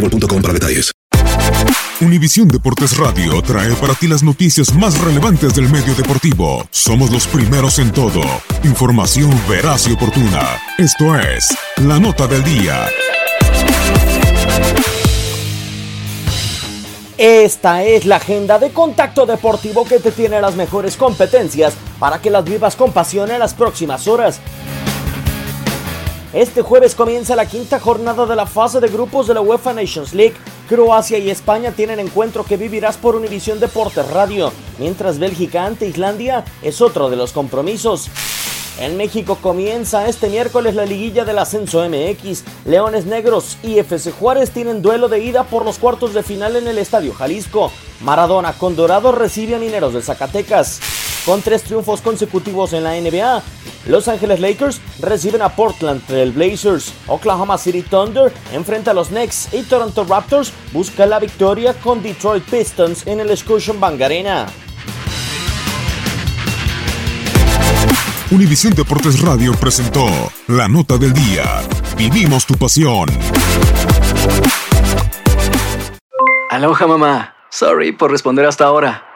boostmobile.com. Univisión Deportes Radio trae para ti las noticias más relevantes del medio deportivo. Somos los primeros en todo. Información veraz y oportuna. Esto es La Nota del Día. Esta es la agenda de Contacto Deportivo que te tiene las mejores competencias para que las vivas con pasión en las próximas horas. Este jueves comienza la quinta jornada de la fase de grupos de la UEFA Nations League. Croacia y España tienen encuentro que vivirás por Univisión Deportes Radio, mientras Bélgica ante Islandia es otro de los compromisos. En México comienza este miércoles la liguilla del ascenso MX. Leones Negros y FC Juárez tienen duelo de ida por los cuartos de final en el Estadio Jalisco. Maradona con Dorado recibe a Mineros de Zacatecas. Con tres triunfos consecutivos en la NBA, Los Ángeles Lakers reciben a Portland Trail Blazers. Oklahoma City Thunder enfrenta a los Knicks y Toronto Raptors busca la victoria con Detroit Pistons en el Scotiabank Arena. Univisión Deportes Radio presentó La Nota del Día. Vivimos tu pasión. Aloha mamá. Sorry por responder hasta ahora.